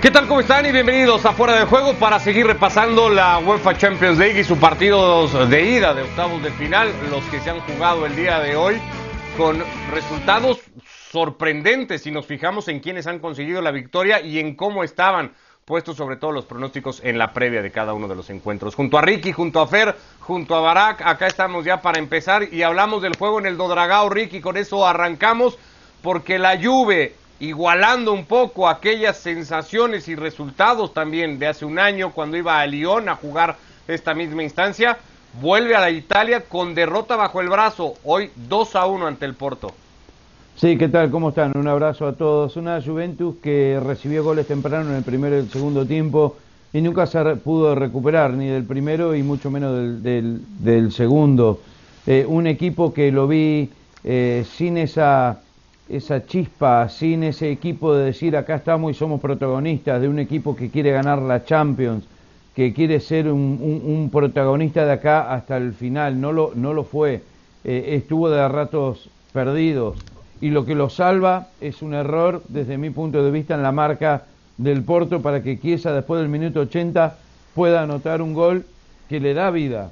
¿Qué tal? ¿Cómo están? Y bienvenidos a Fuera de Juego para seguir repasando la UEFA Champions League y sus partidos de ida de octavos de final, los que se han jugado el día de hoy, con resultados sorprendentes si nos fijamos en quienes han conseguido la victoria y en cómo estaban puestos sobre todo los pronósticos en la previa de cada uno de los encuentros. Junto a Ricky, junto a Fer, junto a Barak, acá estamos ya para empezar y hablamos del juego en el Dodragao, Ricky, con eso arrancamos porque la Juve igualando un poco aquellas sensaciones y resultados también de hace un año cuando iba a Lyon a jugar esta misma instancia, vuelve a la Italia con derrota bajo el brazo, hoy 2 a 1 ante el Porto. Sí, ¿qué tal? ¿Cómo están? Un abrazo a todos. Una Juventus que recibió goles temprano en el primero y el segundo tiempo y nunca se pudo recuperar, ni del primero y mucho menos del, segundo. Eh, un equipo que lo vi eh, sin esa esa chispa, sin ese equipo de decir acá estamos y somos protagonistas de un equipo que quiere ganar la Champions, que quiere ser un, protagonista de acá hasta el final, no lo, no lo fue, eh, estuvo de ratos perdidos y lo que lo salva es un error desde mi punto de vista en la marca del Porto para que Chiesa después del minuto 80 pueda anotar un gol que le da vida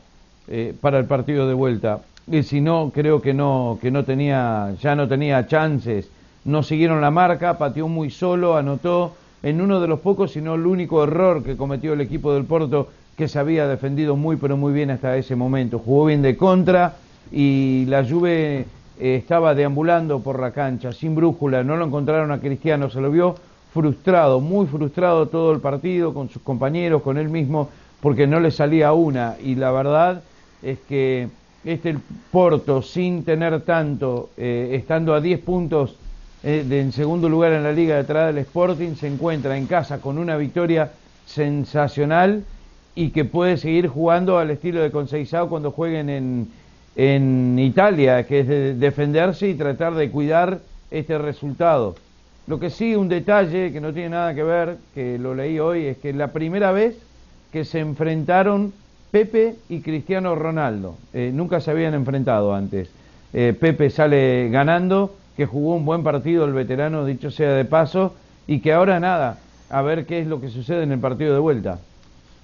eh, para el partido de vuelta si no, creo que no, que no tenía, ya no tenía chances. No siguieron la marca, pateó muy solo, anotó en uno de los pocos, sino el único error que cometió el equipo del Porto, que se había defendido muy pero muy bien hasta ese momento. Jugó bien de contra y la Juve eh, estaba deambulando por la cancha, sin brújula, no lo encontraron a Cristiano, se lo vio frustrado, muy frustrado todo el partido, con sus compañeros, con él mismo, porque no le salía una. Y la verdad es que este Porto sin tener tanto, eh, estando a 10 puntos eh, de, en segundo lugar en la liga detrás del Sporting, se encuentra en casa con una victoria sensacional y que puede seguir jugando al estilo de Conceizao cuando jueguen en, en Italia, que es de defenderse y tratar de cuidar este resultado. Lo que sí, un detalle que no tiene nada que ver, que lo leí hoy, es que la primera vez que se enfrentaron Pepe y Cristiano Ronaldo. Eh, nunca se habían enfrentado antes. Eh, Pepe sale ganando, que jugó un buen partido el veterano, dicho sea de paso, y que ahora nada, a ver qué es lo que sucede en el partido de vuelta.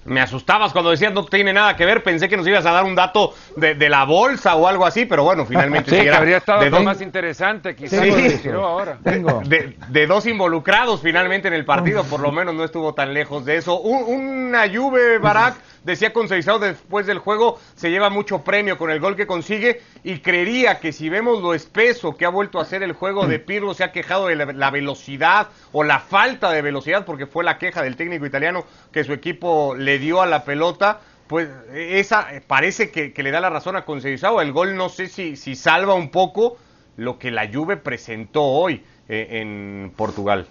Me asustabas cuando decías no tiene nada que ver, pensé que nos ibas a dar un dato de, la bolsa o algo así, pero bueno, finalmente sí, habría estado de más interesante quizás ahora. De, dos involucrados finalmente en el partido, por lo menos no estuvo tan lejos de eso. una Juve, Barak, decía Conceizado después del juego, se lleva mucho premio con el gol que consigue y creería que si vemos lo espeso que ha vuelto a ser el juego de Pirlo, se ha quejado de la velocidad o la falta de velocidad, porque fue la queja del técnico italiano que su equipo le dio a la pelota, pues esa eh, parece que, le da la razón a Conceição. El gol no sé si, si salva un poco lo que la Juve presentó hoy eh, en Portugal.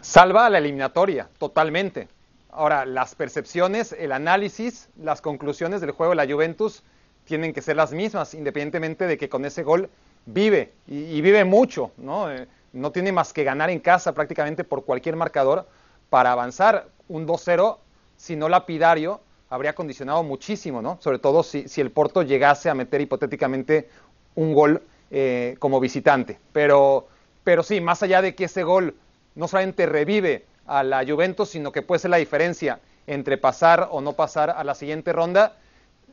Salva a la eliminatoria, totalmente. Ahora, las percepciones, el análisis, las conclusiones del juego de la Juventus tienen que ser las mismas, independientemente de que con ese gol vive y, vive mucho, ¿no? Eh, no tiene más que ganar en casa prácticamente por cualquier marcador para avanzar. Un 2-0 si no lapidario, habría condicionado muchísimo, ¿no? Sobre todo si, el Porto llegase a meter hipotéticamente un gol eh, como visitante. Pero, pero sí, más allá de que ese gol no solamente revive a la Juventus, sino que puede ser la diferencia entre pasar o no pasar a la siguiente ronda,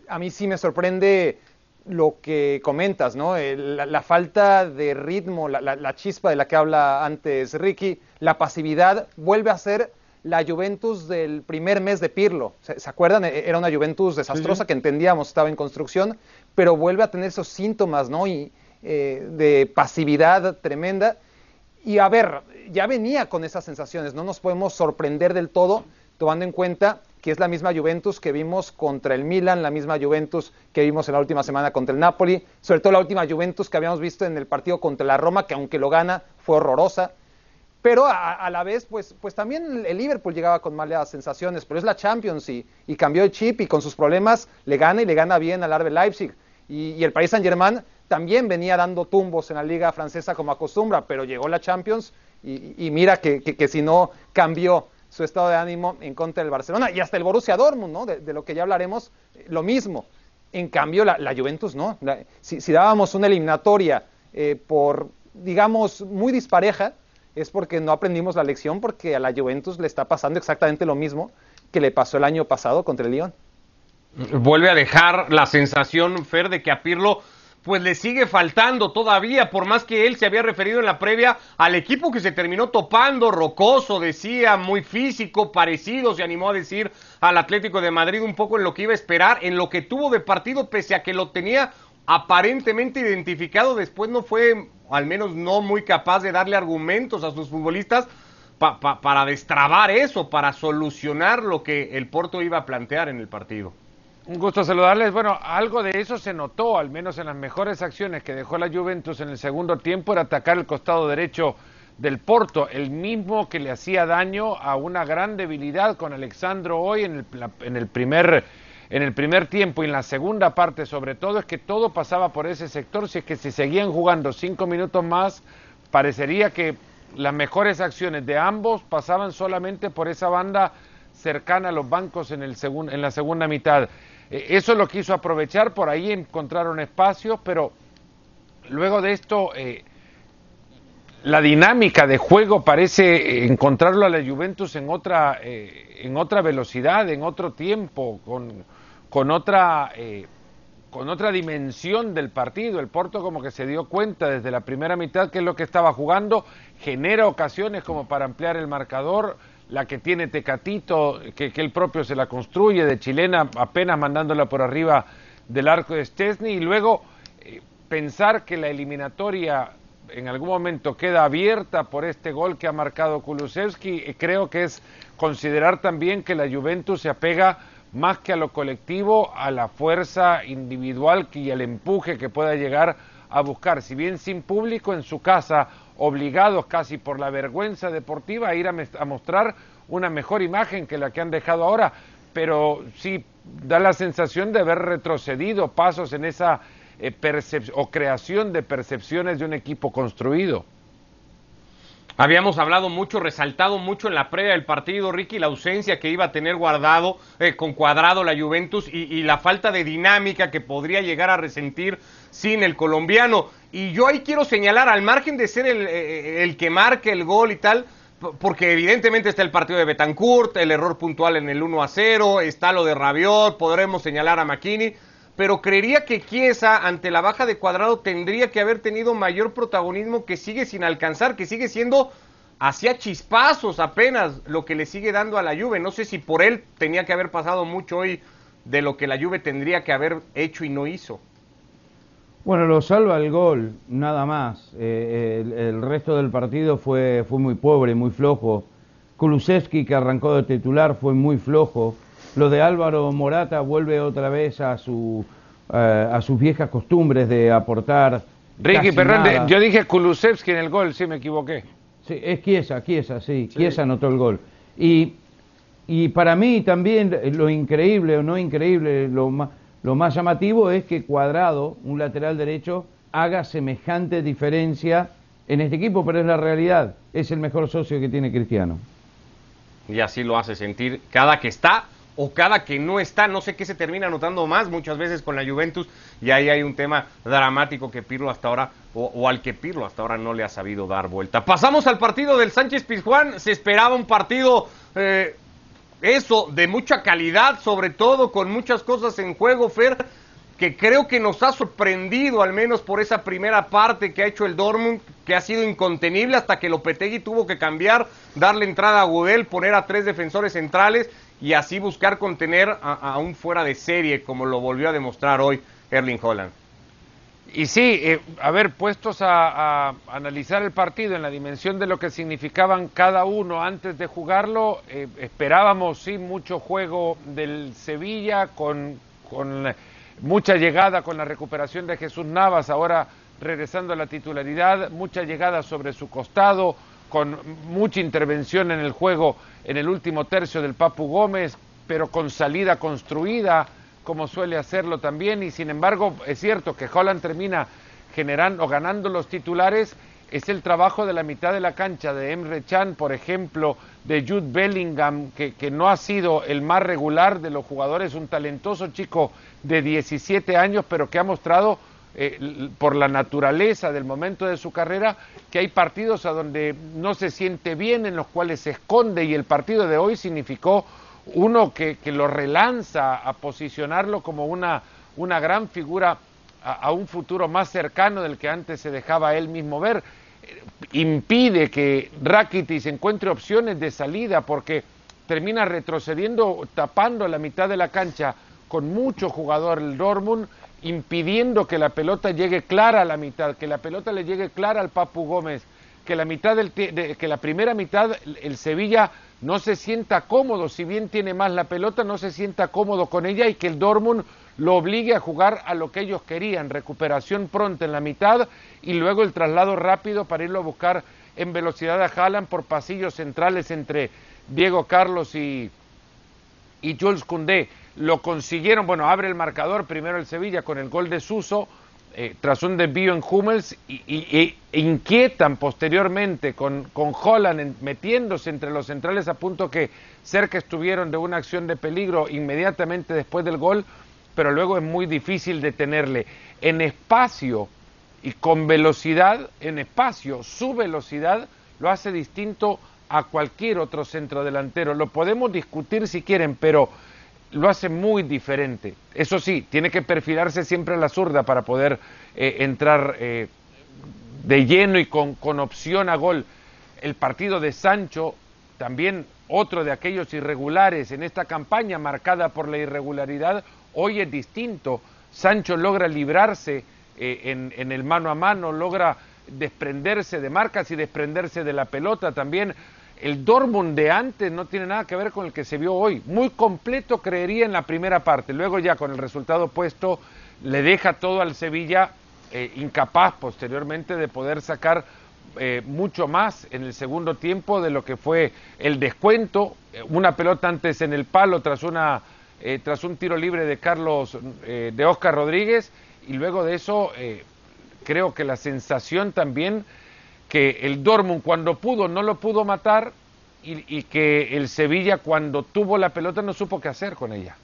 a mí sí me sorprende lo que comentas, ¿no? la, falta de ritmo, la, la, chispa de la que habla antes Ricky, la pasividad vuelve a ser la Juventus del primer mes de Pirlo. ¿Se, acuerdan? E, era una Juventus desastrosa que entendíamos estaba en construcción, pero vuelve a tener esos síntomas, ¿no? Y, eh, de pasividad tremenda. Y a ver, ya venía con esas sensaciones, no nos podemos sorprender del todo, tomando en cuenta que es la misma Juventus que vimos contra el Milan, la misma Juventus que vimos en la última semana contra el Napoli, sobre todo la última Juventus que habíamos visto en el partido contra la Roma, que aunque lo gana fue horrorosa. Pero a, la vez, pues, pues también el Liverpool llegaba con malas sensaciones, pero es la Champions y, cambió el chip y con sus problemas le gana y le gana bien al Arbe Leipzig. Y, el Paris Saint Germain también venía dando tumbos en la liga francesa como acostumbra, pero llegó la Champions y, mira que, que, si no cambió su estado de ánimo en contra del Barcelona y hasta el Borussia Dortmund, ¿no? de, lo que ya hablaremos, lo mismo. En cambio, la, Juventus no. si, dábamos una eliminatoria eh, por, digamos, muy dispareja, es porque no aprendimos la lección, porque a la Juventus le está pasando exactamente lo mismo que le pasó el año pasado contra el Lyon. Vuelve a dejar la sensación, Fer, de que a Pirlo pues le sigue faltando todavía, por más que él se había referido en la previa al equipo que se terminó topando, rocoso, decía, muy físico, parecido, se animó a decir al Atlético de Madrid un poco en lo que iba a esperar, en lo que tuvo de partido, pese a que lo tenía aparentemente identificado, después no fue, al menos no muy capaz de darle argumentos a sus futbolistas para destrabar eso, para solucionar lo que el Porto iba a plantear en el partido. Un gusto saludarles. Bueno, algo de eso se notó, al menos en las mejores acciones que dejó la Juventus en el segundo tiempo, era atacar el costado derecho del Porto, el mismo que le hacía daño a una gran debilidad con Alexandro hoy en el, en el, primer en el primer tiempo y en la segunda parte sobre todo es que todo pasaba por ese sector, si es que si seguían jugando cinco minutos más, parecería que las mejores acciones de ambos pasaban solamente por esa banda cercana a los bancos en, el en la segunda mitad. Eh, eso lo quiso aprovechar, por ahí encontraron espacios, pero luego de esto eh, la dinámica de juego parece encontrarlo a la Juventus en otra, eh, en otra velocidad, en otro tiempo, con, con otra con otra dimensión del partido. El Porto como que se dio cuenta desde la primera mitad que es lo que estaba jugando, genera ocasiones como para ampliar el marcador, la que tiene Tecatito, que, que él propio se la construye de chilena, apenas mandándola por arriba del arco de Stesny, y luego eh, pensar que la eliminatoria en algún momento queda abierta por este gol que ha marcado Kulusevski, eh, creo que es considerar también que la Juventus se apega más que a lo colectivo, a la fuerza individual y al empuje que pueda llegar a buscar, si bien sin público en su casa obligados casi por la vergüenza deportiva a ir a, mostrar una mejor imagen que la que han dejado ahora, pero sí da la sensación de haber retrocedido pasos en esa eh, o creación de percepciones de un equipo construido. Habíamos hablado mucho, resaltado mucho en la previa del partido, Ricky, la ausencia que iba a tener guardado, eh, con cuadrado la Juventus y, y, la falta de dinámica que podría llegar a resentir sin el colombiano. Y yo ahí quiero señalar, al margen de ser el, eh, el que marque el gol y tal, porque evidentemente está el partido de Betancourt, el error puntual en el 1 a 0, está lo de Rabiot, podremos señalar a McKinney pero creería que Chiesa ante la baja de cuadrado tendría que haber tenido mayor protagonismo que sigue sin alcanzar, que sigue siendo hacia chispazos apenas lo que le sigue dando a la Juve. No sé si por él tenía que haber pasado mucho hoy de lo que la Juve tendría que haber hecho y no hizo. Bueno, lo salva el gol, nada más. Eh, el, resto del partido fue, fue muy pobre, muy flojo. Kulusevski, que arrancó de titular, fue muy flojo. Lo de Álvaro Morata vuelve otra vez a, su, eh, a sus viejas costumbres de aportar. Ricky, perdón, yo dije Kulusevski en el gol, sí me equivoqué. Sí, es Chiesa, Chiesa, sí, Chiesa anotó el gol. Y, y para mí también lo increíble o no increíble, lo más, lo más llamativo es que Cuadrado, un lateral derecho, haga semejante diferencia en este equipo, pero es la realidad. Es el mejor socio que tiene Cristiano. Y así lo hace sentir cada que está o cada que no está, no sé qué se termina anotando más muchas veces con la Juventus y ahí hay un tema dramático que Pirlo hasta ahora o, al que Pirlo hasta ahora no le ha sabido dar vuelta. Pasamos al partido del Sánchez Pizjuán, se esperaba un partido eh, eso de mucha calidad, sobre todo con muchas cosas en juego, Fer, que creo que nos ha sorprendido al menos por esa primera parte que ha hecho el Dortmund, que ha sido incontenible hasta que Lopetegui tuvo que cambiar, darle entrada a Gudel, poner a tres defensores centrales y así buscar contener a, un fuera de serie, como lo volvió a demostrar hoy Erling Holland. Y sí, eh, a ver, puestos a, analizar el partido en la dimensión de lo que significaban cada uno antes de jugarlo, eh, esperábamos sí mucho juego del Sevilla con, con mucha llegada con la recuperación de Jesús Navas, ahora regresando a la titularidad, mucha llegada sobre su costado, con mucha intervención en el juego en el último tercio del Papu Gómez, pero con salida construida, como suele hacerlo también, y sin embargo es cierto que Holland termina generando o ganando los titulares, es el trabajo de la mitad de la cancha de Emre Chan, por ejemplo, de Jude Bellingham, que, que no ha sido el más regular de los jugadores, un talentoso chico de 17 años, pero que ha mostrado eh, por la naturaleza del momento de su carrera, que hay partidos a donde no se siente bien, en los cuales se esconde, y el partido de hoy significó uno que, lo relanza a posicionarlo como una, una gran figura a, un futuro más cercano del que antes se dejaba él mismo ver. Impide que Rakitic encuentre opciones de salida porque termina retrocediendo, tapando la mitad de la cancha con mucho jugador el Dortmund impidiendo que la pelota llegue clara a la mitad, que la pelota le llegue clara al Papu Gómez, que la mitad del que la primera mitad el Sevilla no se sienta cómodo, si bien tiene más la pelota, no se sienta cómodo con ella y que el Dortmund lo obligue a jugar a lo que ellos querían, recuperación pronta en la mitad y luego el traslado rápido para irlo a buscar en velocidad a Haaland por pasillos centrales entre Diego Carlos y, y Jules Koundé lo consiguieron, bueno, abre el marcador primero el Sevilla con el gol de Suso, eh, tras un desvío en Hummels, y, inquietan posteriormente con, con Holland metiéndose entre los centrales a punto que cerca estuvieron de una acción de peligro inmediatamente después del gol, pero luego es muy difícil detenerle. En espacio y con velocidad, en espacio, su velocidad lo hace distinto a cualquier otro centro delantero. Lo podemos discutir si quieren, pero lo hace muy diferente. Eso sí, tiene que perfilarse siempre a la zurda para poder eh, entrar eh, de lleno y con, con, opción a gol. El partido de Sancho, también otro de aquellos irregulares en esta campaña marcada por la irregularidad, hoy es distinto. Sancho logra librarse eh, en, en el mano a mano, logra desprenderse de marcas y desprenderse de la pelota también el Dortmund de antes no tiene nada que ver con el que se vio hoy. Muy completo creería en la primera parte. Luego ya con el resultado puesto le deja todo al Sevilla eh, incapaz posteriormente de poder sacar eh, mucho más en el segundo tiempo de lo que fue el descuento. Eh, una pelota antes en el palo tras, una, tras un tiro libre de Carlos, de Oscar Rodríguez. Y luego de eso creo que la sensación también que el Dortmund cuando pudo no lo pudo matar y, que el Sevilla cuando tuvo la pelota no supo qué hacer con ella.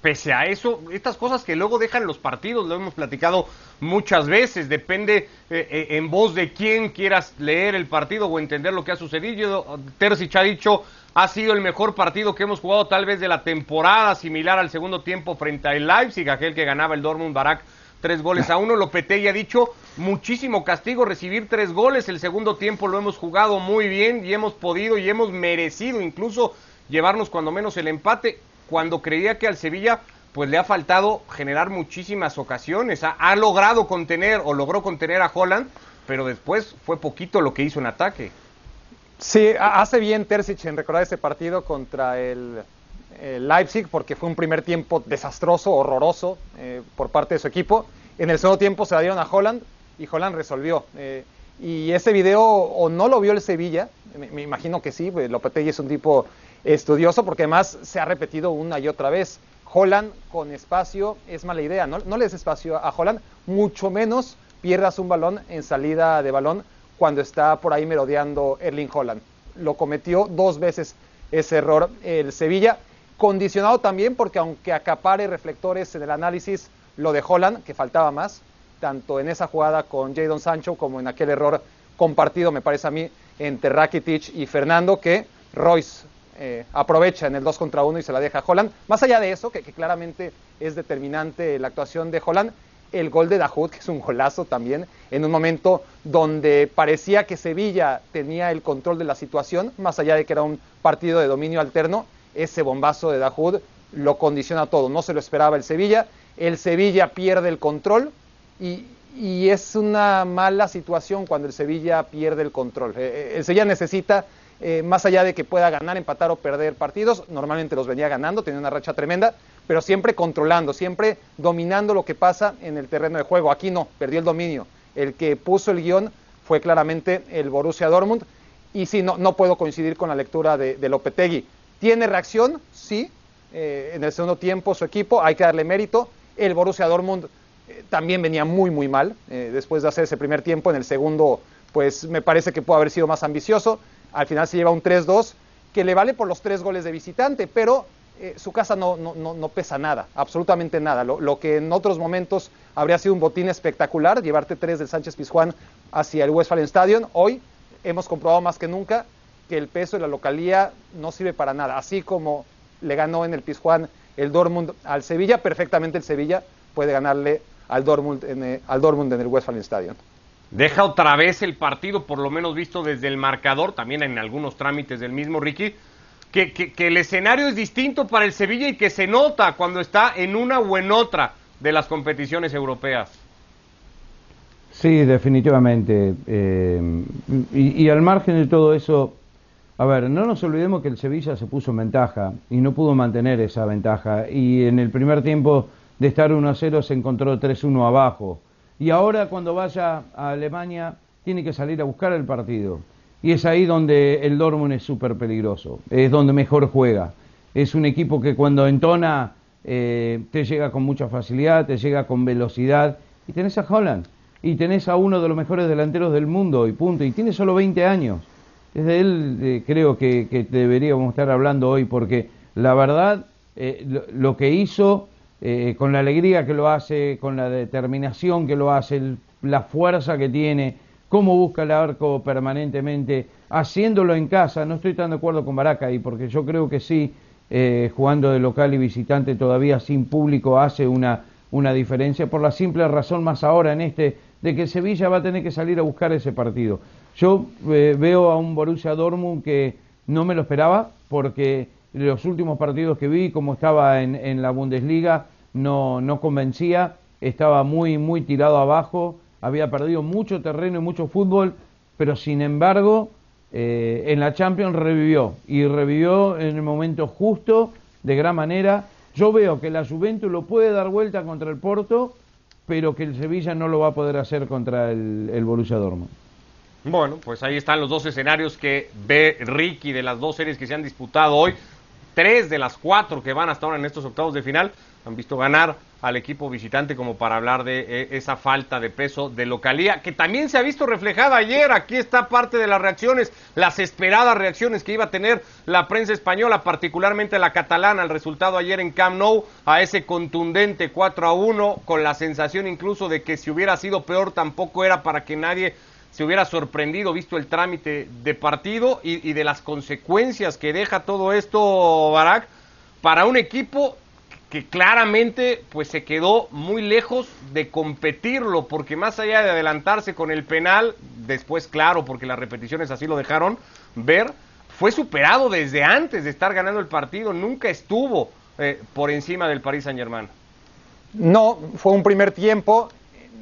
Pese a eso, estas cosas que luego dejan los partidos, lo hemos platicado muchas veces, depende eh, eh, en voz de quién quieras leer el partido o entender lo que ha sucedido. Terzic ha dicho, ha sido el mejor partido que hemos jugado tal vez de la temporada, similar al segundo tiempo frente al Leipzig, aquel que ganaba el Dortmund Barak tres goles a uno. Lopetegui ha dicho muchísimo castigo recibir tres goles. El segundo tiempo lo hemos jugado muy bien y hemos podido y hemos merecido incluso llevarnos cuando menos el empate. Cuando creía que al Sevilla pues le ha faltado generar muchísimas ocasiones. Ha, logrado contener o logró contener a Holland, pero después fue poquito lo que hizo en ataque. Sí, hace bien Terzic en recordar ese partido contra el, Leipzig porque fue un primer tiempo desastroso, horroroso eh, por parte de su equipo. En el segundo tiempo se la dieron a Holland y Holland resolvió. Eh, y ese video o no lo vio el Sevilla, me, imagino que sí, pues, Lopetegui es un tipo estudioso porque además se ha repetido una y otra vez. Holland con espacio es mala idea, no, no le des espacio a Holland, mucho menos pierdas un balón en salida de balón cuando está por ahí merodeando Erling Holland. Lo cometió dos veces ese error el Sevilla condicionado también porque aunque acapare reflectores en el análisis lo de Holland, que faltaba más, tanto en esa jugada con Jadon Sancho como en aquel error compartido, me parece a mí, entre Rakitic y Fernando, que Royce eh, aprovecha en el 2 contra 1 y se la deja a Holland. Más allá de eso, que, claramente es determinante la actuación de Holland, el gol de Dahoud, que es un golazo también, en un momento donde parecía que Sevilla tenía el control de la situación, más allá de que era un partido de dominio alterno, ese bombazo de Dahoud lo condiciona todo. No se lo esperaba el Sevilla. El Sevilla pierde el control y, es una mala situación cuando el Sevilla pierde el control. Eh, eh, el Sevilla necesita, eh, más allá de que pueda ganar, empatar o perder partidos, normalmente los venía ganando, tenía una racha tremenda, pero siempre controlando, siempre dominando lo que pasa en el terreno de juego. Aquí no, perdió el dominio. El que puso el guion fue claramente el Borussia Dortmund. Y sí, no, puedo coincidir con la lectura de, de Lopetegui. ¿Tiene reacción? Sí. Eh, en el segundo tiempo su equipo, hay que darle mérito. El Borussia Dortmund eh, también venía muy, muy mal eh, después de hacer ese primer tiempo. En el segundo, pues me parece que pudo haber sido más ambicioso. Al final se lleva un 3-2 que le vale por los tres goles de visitante, pero su casa no, no, no, pesa nada, absolutamente nada. Lo, que en otros momentos habría sido un botín espectacular, llevarte tres del Sánchez Pizjuán hacia el Westfalen Stadium, hoy hemos comprobado más que nunca que el peso de la localía no sirve para nada. Así como le ganó en el Pizjuán el Dortmund al Sevilla, perfectamente el Sevilla puede ganarle al Dortmund en, eh, al Dortmund en el Westfalen Stadium. Deja otra vez el partido, por lo menos visto desde el marcador, también en algunos trámites del mismo Ricky, que, el escenario es distinto para el Sevilla y que se nota cuando está en una o en otra de las competiciones europeas. Sí, definitivamente. Eh, y, al margen de todo eso, a ver, no nos olvidemos que el Sevilla se puso en ventaja y no pudo mantener esa ventaja. Y en el primer tiempo de estar 1 a 0 se encontró 3-1 abajo. Y ahora cuando vaya a Alemania tiene que salir a buscar el partido. Y es ahí donde el Dortmund es súper peligroso, es donde mejor juega. Es un equipo que cuando entona eh, te llega con mucha facilidad, te llega con velocidad. Y tenés a Holland, y tenés a uno de los mejores delanteros del mundo, y punto. Y tiene solo 20 años. Es de él eh, creo que, deberíamos estar hablando hoy, porque la verdad, eh, lo, que hizo, con la alegría que lo hace, con la determinación que lo hace, la fuerza que tiene, cómo busca el arco permanentemente, haciéndolo en casa. No estoy tan de acuerdo con Baraca ahí, porque yo creo que sí, eh, jugando de local y visitante todavía sin público hace una diferencia, por la simple razón más ahora en este, de que Sevilla va a tener que salir a buscar ese partido. Yo eh, veo a un Borussia Dortmund que no me lo esperaba, porque los últimos partidos que vi, como estaba en, en la Bundesliga, no, no convencía, estaba muy, muy tirado abajo había perdido mucho terreno y mucho fútbol, pero sin embargo eh, en la Champions revivió y revivió en el momento justo, de gran manera. Yo veo que la Juventus lo puede dar vuelta contra el Porto, pero que el Sevilla no lo va a poder hacer contra el, el Borussia Dortmund. Bueno, pues ahí están los dos escenarios que ve Ricky de las dos series que se han disputado hoy. Tres de las cuatro que van hasta ahora en estos octavos de final han visto ganar al equipo visitante como para hablar de eh, esa falta de peso de localía, que también se ha visto reflejada ayer. Aquí está parte de las reacciones, las esperadas reacciones que iba a tener la prensa española, particularmente la catalana, al resultado ayer en Camp Nou, a ese contundente 4 a 1, con la sensación incluso de que si hubiera sido peor tampoco era para que nadie se hubiera sorprendido visto el trámite de partido y, de las consecuencias que deja todo esto, Barak, para un equipo que claramente pues se quedó muy lejos de competirlo, porque más allá de adelantarse con el penal, después claro, porque las repeticiones así lo dejaron ver, fue superado desde antes de estar ganando el partido, nunca estuvo eh, por encima del Paris Saint Germain. No, fue un primer tiempo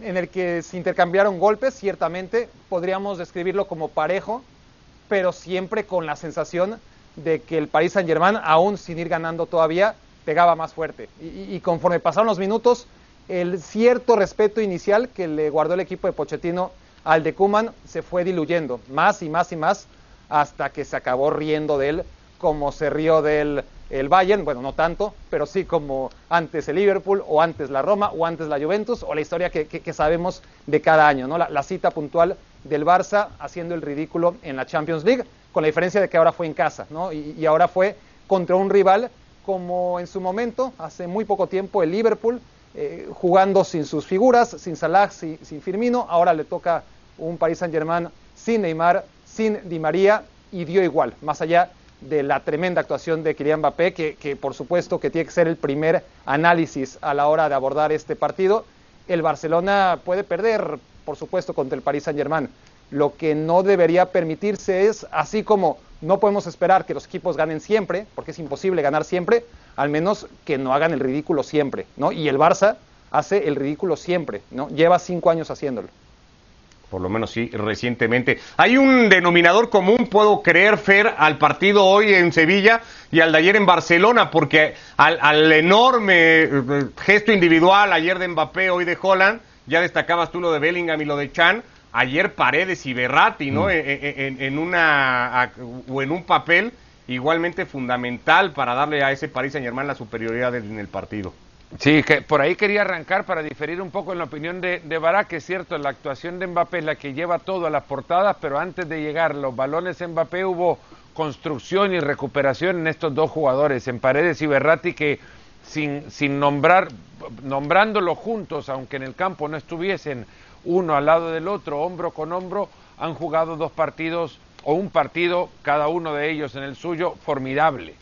en el que se intercambiaron golpes, ciertamente, podríamos describirlo como parejo, pero siempre con la sensación de que el Paris Saint Germain, aún sin ir ganando todavía, pegaba más fuerte. Y, conforme pasaron los minutos, el cierto respeto inicial que le guardó el equipo de Pochettino al de Kuman se fue diluyendo más y más y más hasta que se acabó riendo de él como se rió del el Bayern, bueno, no tanto, pero sí como antes el Liverpool o antes la Roma o antes la Juventus o la historia que, que, sabemos de cada año, ¿no? La, cita puntual del Barça haciendo el ridículo en la Champions League, con la diferencia de que ahora fue en casa, ¿no? Y, ahora fue contra un rival como en su momento, hace muy poco tiempo, el Liverpool, eh, jugando sin sus figuras, sin Salah, sin, Firmino, ahora le toca un Paris Saint-Germain sin Neymar, sin Di María, y dio igual, más allá de la tremenda actuación de Kylian Mbappé, que, por supuesto que tiene que ser el primer análisis a la hora de abordar este partido. El Barcelona puede perder, por supuesto, contra el Paris Saint-Germain. Lo que no debería permitirse es, así como no podemos esperar que los equipos ganen siempre, porque es imposible ganar siempre, al menos que no hagan el ridículo siempre, ¿no? Y el Barça hace el ridículo siempre, ¿no? Lleva cinco años haciéndolo. Por lo menos sí, recientemente. Hay un denominador común, puedo creer, Fer, al partido hoy en Sevilla y al de ayer en Barcelona, porque al, al enorme eh, gesto individual ayer de Mbappé, hoy de Holland, ya destacabas tú lo de Bellingham y lo de Chan, ayer Paredes y Berratti, ¿no? Mm. En, una o en un papel igualmente fundamental para darle a ese Paris Saint Germain la superioridad en el partido. Sí, que por ahí quería arrancar para diferir un poco en la opinión de, de Barak, que es cierto, la actuación de Mbappé es la que lleva todo a las portadas, pero antes de llegar los balones Mbappé hubo construcción y recuperación en estos dos jugadores, en Paredes y Berratti, que sin, sin nombrar, nombrándolos juntos, aunque en el campo no estuviesen uno al lado del otro, hombro con hombro, han jugado dos partidos o un partido, cada uno de ellos en el suyo, formidable.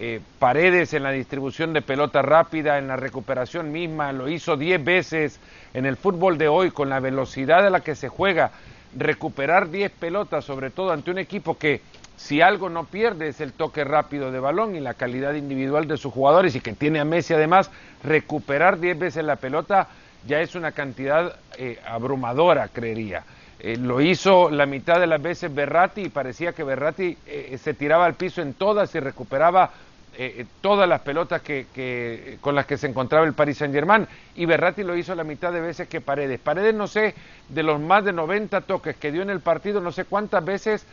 Eh, Paredes en la distribución de pelota rápida, en la recuperación misma, lo hizo diez veces en el fútbol de hoy con la velocidad a la que se juega, recuperar diez pelotas, sobre todo ante un equipo que si algo no pierde es el toque rápido de balón y la calidad individual de sus jugadores y que tiene a Messi además, recuperar diez veces la pelota ya es una cantidad eh, abrumadora, creería. Eh, lo hizo la mitad de las veces Berratti y parecía que Berratti eh, se tiraba al piso en todas y recuperaba todas las pelotas que, con las que se encontraba el Paris Saint Germain y Berratti lo hizo la mitad de veces que Paredes. Paredes no sé, de los más de 90 toques que dio en el partido, no sé cuántas veces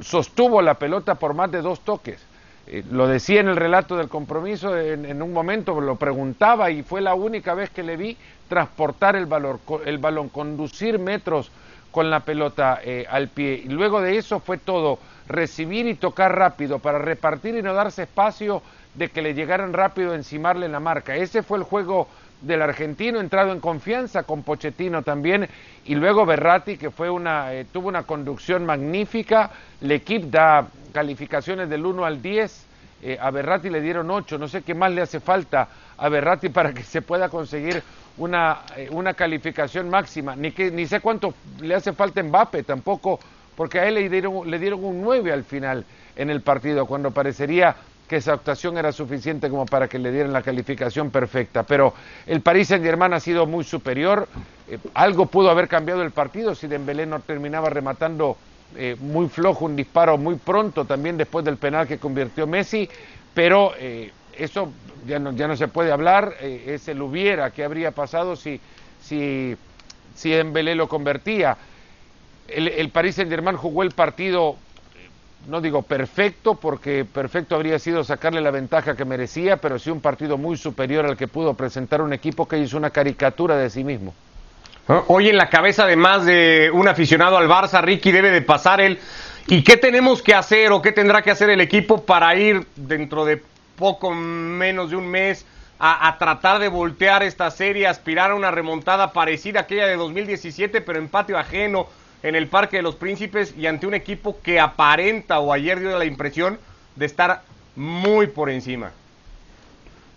sostuvo la pelota por más de dos toques. Eh, lo decía en el relato del compromiso, en, un momento lo preguntaba y fue la única vez que le vi transportar el, valor, el balón, conducir metros con la pelota eh, al pie. Y luego de eso fue todo, recibir y tocar rápido para repartir y no darse espacio de que le llegaran rápido encimarle la marca. Ese fue el juego del argentino, entrado en confianza con Pochettino también, y luego Berratti, que fue una, eh, tuvo una conducción magnífica, el equipo da calificaciones del 1 al 10, eh, a Berratti le dieron 8, no sé qué más le hace falta a Berratti para que se pueda conseguir una, eh, una calificación máxima, ni, que, ni sé cuánto le hace falta a Mbappe tampoco, porque a él le dieron, le dieron un 9 al final en el partido, cuando parecería que esa actuación era suficiente como para que le dieran la calificación perfecta. Pero el Paris Saint-Germain ha sido muy superior. Eh, algo pudo haber cambiado el partido si Dembélé no terminaba rematando eh, muy flojo, un disparo muy pronto también después del penal que convirtió Messi, pero eh, eso ya no, ya no se puede hablar, eh, es el hubiera que habría pasado si, si, si Dembélé lo convertía. El, el Paris Saint Germain jugó el partido, no digo perfecto, porque perfecto habría sido sacarle la ventaja que merecía, pero sí un partido muy superior al que pudo presentar un equipo que hizo una caricatura de sí mismo. Hoy en la cabeza de más de un aficionado al Barça, Ricky debe de pasar él. ¿Y qué tenemos que hacer o qué tendrá que hacer el equipo para ir dentro de poco menos de un mes a, tratar de voltear esta serie, aspirar a una remontada parecida a aquella de 2017, pero en patio ajeno, en el Parque de los Príncipes y ante un equipo que aparenta o ayer dio la impresión de estar muy por encima?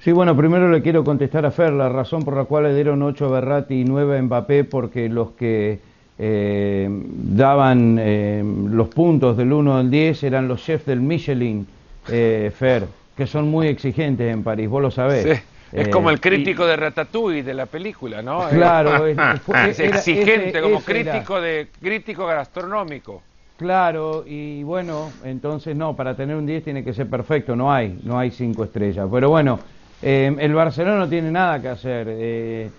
Sí, bueno, primero le quiero contestar a Fer la razón por la cual le dieron 8 a Berratti y 9 a Mbappé, porque los que eh, daban eh, los puntos del 1 al 10 eran los chefs del Michelin, eh, Fer, que son muy exigentes en París, vos lo sabés. Sí. Es como el crítico de Ratatouille de la película, ¿no? Claro, es, exigente, como crítico de crítico gastronómico. Claro, y bueno, entonces no, para tener un 10 tiene que ser perfecto, no hay, no hay cinco estrellas. Pero bueno, eh, el Barcelona no tiene nada que hacer, eh,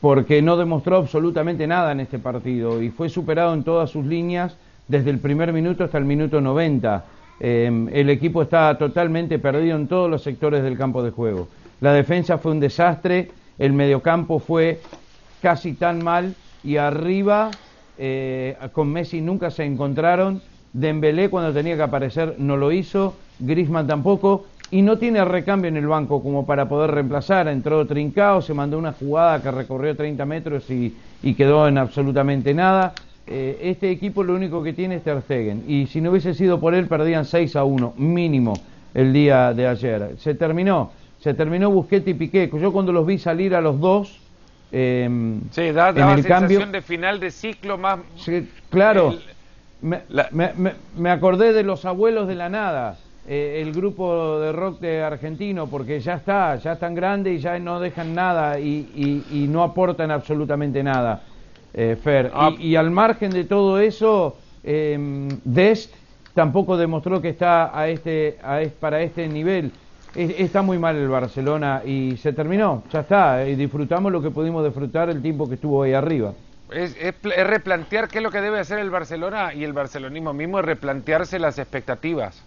porque no demostró absolutamente nada en este partido y fue superado en todas sus líneas desde el primer minuto hasta el minuto 90. Eh, el equipo está totalmente perdido en todos los sectores del campo de juego. La defensa fue un desastre, el mediocampo fue casi tan mal y arriba con Messi nunca se encontraron. Dembélé cuando tenía que aparecer no lo hizo, Griezmann tampoco y no tiene recambio en el banco como para poder reemplazar. Entró Trincao, se mandó una jugada que recorrió 30 metros y, quedó en absolutamente nada. Eh, este equipo lo único que tiene es Ter y si no hubiese sido por él perdían 6 a 1 mínimo el día de ayer. Se terminó, se terminó Busquete y Piqué. Yo cuando los vi salir a los dos eh, sí, da, en el cambio de final de ciclo más. claro, me, me acordé de los abuelos de la nada eh, el grupo de rock de argentino porque ya está, ya están grandes y ya no dejan nada y, no aportan absolutamente nada, eh, Fer. Ah. Y, al margen de todo eso, eh, Dest tampoco demostró que está a este, a para este nivel. Está muy mal el Barcelona y se terminó, ya está, y disfrutamos lo que pudimos disfrutar el tiempo que estuvo ahí arriba. Es, es, replantear qué es lo que debe hacer el Barcelona y el barcelonismo mismo, es replantearse las expectativas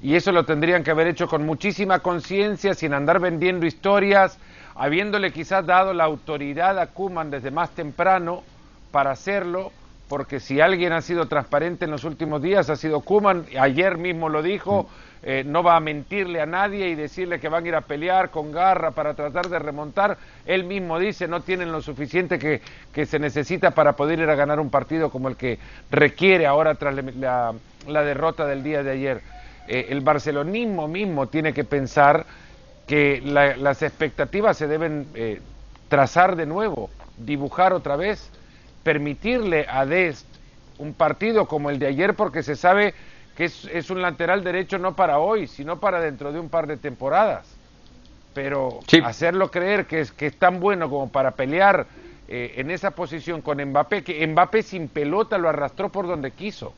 y eso lo tendrían que haber hecho con muchísima conciencia, sin andar vendiendo historias, habiéndole quizás dado la autoridad a Kuman desde más temprano para hacerlo, porque si alguien ha sido transparente en los últimos días ha sido Kuman, ayer mismo lo dijo, mm. Eh, no va a mentirle a nadie y decirle que van a ir a pelear con garra para tratar de remontar. Él mismo dice, no tienen lo suficiente que, que se necesita para poder ir a ganar un partido como el que requiere ahora tras la, la derrota del día de ayer. Eh, el barcelonismo mismo tiene que pensar que las expectativas se deben eh, trazar de nuevo, dibujar otra vez permitirle a Dest un partido como el de ayer porque se sabe que es, un lateral derecho no para hoy, sino para dentro de un par de temporadas. Pero hacerlo creer que es, que es tan bueno como para pelear eh, en esa posición con Mbappé, que Mbappé sin pelota lo arrastró por donde quiso.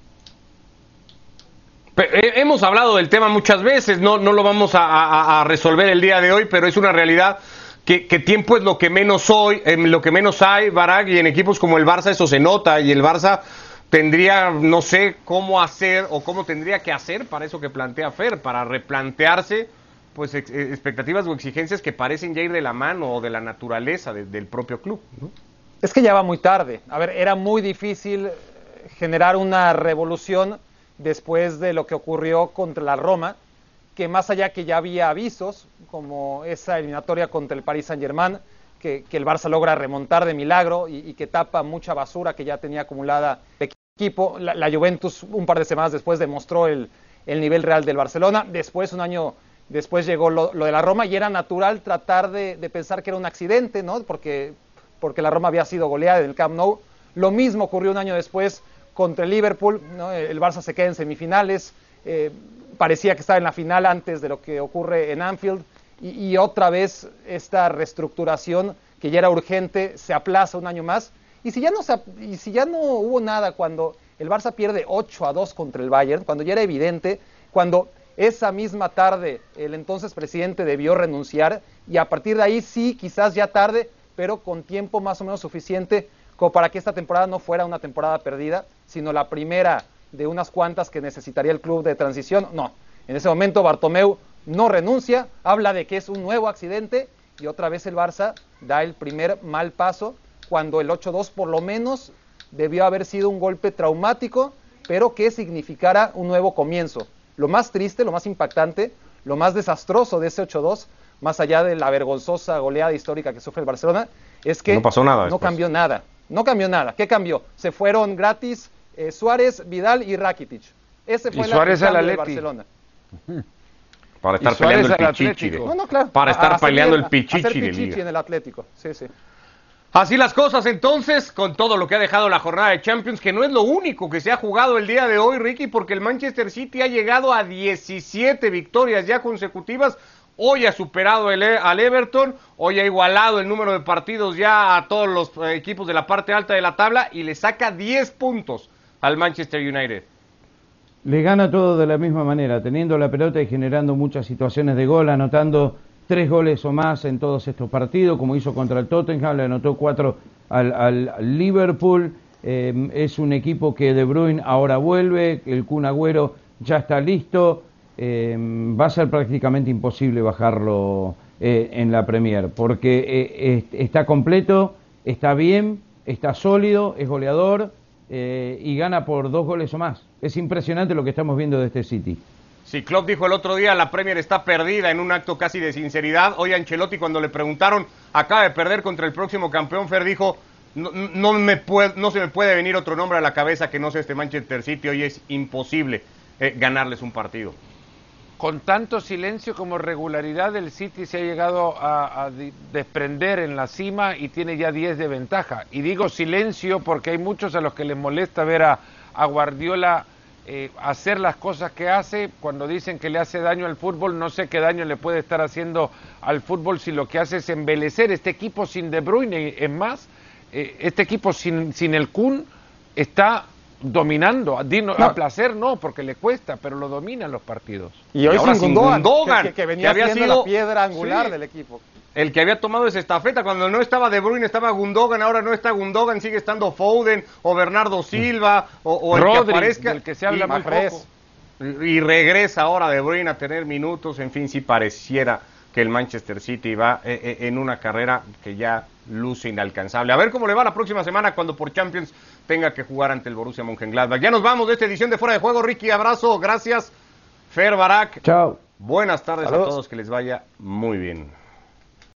Eh, hemos hablado del tema muchas veces, no, no lo vamos a resolver el día de hoy, pero es una realidad que, tiempo es lo que menos hoy, lo que menos hay, Barak, y en equipos como el Barça eso se nota, y el Barça tendría, no sé cómo hacer o cómo tendría que hacer para eso que plantea Fer, para replantearse pues eh, expectativas o exigencias que parecen ya ir de la mano o de la naturaleza del propio club. Es que ya va muy tarde. A ver, era muy difícil generar una revolución después de lo que ocurrió contra la Roma que más allá que ya había avisos, como esa eliminatoria contra el Paris Saint-Germain, que, el Barça logra remontar de milagro y, que tapa mucha basura que ya tenía acumulada equipo. La, Juventus, un par de semanas después, demostró el, nivel real del Barcelona. Después, un año después, llegó lo, de la Roma y era natural tratar de, pensar que era un accidente, ¿no? Porque, porque la Roma había sido goleada en el Camp Nou. Lo mismo ocurrió un año después contra el Liverpool, el Barça se queda en semifinales. Eh, parecía que estaba en la final antes de lo que ocurre en Anfield y, otra vez esta reestructuración que ya era urgente se aplaza un año más y si ya no y si ya no hubo nada cuando el Barça pierde 8 a 2 contra el Bayern, cuando ya era evidente, cuando esa misma tarde el entonces presidente debió renunciar y a partir de ahí sí, quizás ya tarde, pero con tiempo más o menos suficiente para que esta temporada no fuera una temporada perdida, sino la primera de unas cuantas que necesitaría el club de transición. No, en ese momento Bartomeu no renuncia, habla de que es un nuevo accidente y otra vez el Barça da el primer mal paso cuando el 8-2 por lo menos debió haber sido un golpe traumático, pero que significara un nuevo comienzo. Lo más triste, lo más impactante, lo más desastroso de ese 8-2, más allá de la vergonzosa goleada histórica que sufre el Barcelona, es que no pasó nada. No cambió nada. No cambió nada. ¿Qué cambió? Se fueron gratis eh, Suárez, Vidal y Rakitic. Ese fue el Suárez de Barcelona. Para estar peleando el pichichi. Para estar peleando el pichichi, de en el Atlético. Sí, sí. Así las cosas entonces, con todo lo que ha dejado la jornada de Champions, que no es lo único que se ha jugado el día de hoy, Ricky, porque el Manchester City ha llegado a 17 victorias ya consecutivas. Hoy ha superado el, al Everton, hoy ha igualado el número de partidos ya a todos los eh, equipos de la parte alta de la tabla y le saca 10 puntos al Manchester United? Le gana todo de la misma manera, teniendo la pelota y generando muchas situaciones de gol, anotando tres goles o más en todos estos partidos, como hizo contra el Tottenham, le anotó cuatro al, Liverpool. Eh, es un equipo que De Bruyne ahora vuelve, el Kun Agüero ya está listo. Eh, va a ser prácticamente imposible bajarlo eh, en la Premier, porque está completo, está bien, está sólido, es goleador eh, y gana por dos goles o más. Es impresionante lo que estamos viendo de este City. Sí, Klopp dijo el otro día, la Premier está perdida en un acto casi de sinceridad. Hoy Ancelotti cuando le preguntaron, acaba de perder contra el próximo campeón, Fer dijo, no, no, se me puede venir otro nombre a la cabeza que no sea este Manchester City, hoy es imposible eh, ganarles un partido con tanto silencio como regularidad el City se ha llegado a, desprender en la cima y tiene ya 10 de ventaja. Y digo silencio porque hay muchos a los que les molesta ver a, Guardiola eh, hacer las cosas que hace. Cuando dicen que le hace daño al fútbol, no sé qué daño le puede estar haciendo al fútbol si lo que hace es embelecer. Este equipo sin De Bruyne es más, eh, este equipo sin, sin el Kun está dominando. A, placer no, porque le cuesta, pero lo dominan los partidos. Y hoy sin Gundogan, que, venía había siendo la piedra angular del equipo. El que había tomado esa estafeta cuando no estaba De Bruyne, estaba Gundogan, ahora no está Gundogan, sigue estando Foden o Bernardo Silva o, el que aparezca. el que se habla y, Y regresa ahora De Bruyne a tener minutos, en fin, si pareciera que el Manchester City va eh, eh, en una carrera que ya luce inalcanzable. A ver cómo le va la próxima semana cuando por Champions tenga que jugar ante el Borussia Mönchengladbach. Ya nos vamos de esta edición de Fuera de Juego. Ricky, abrazo, gracias. Fer Barak. Chao. Buenas tardes a todos, que les vaya muy bien.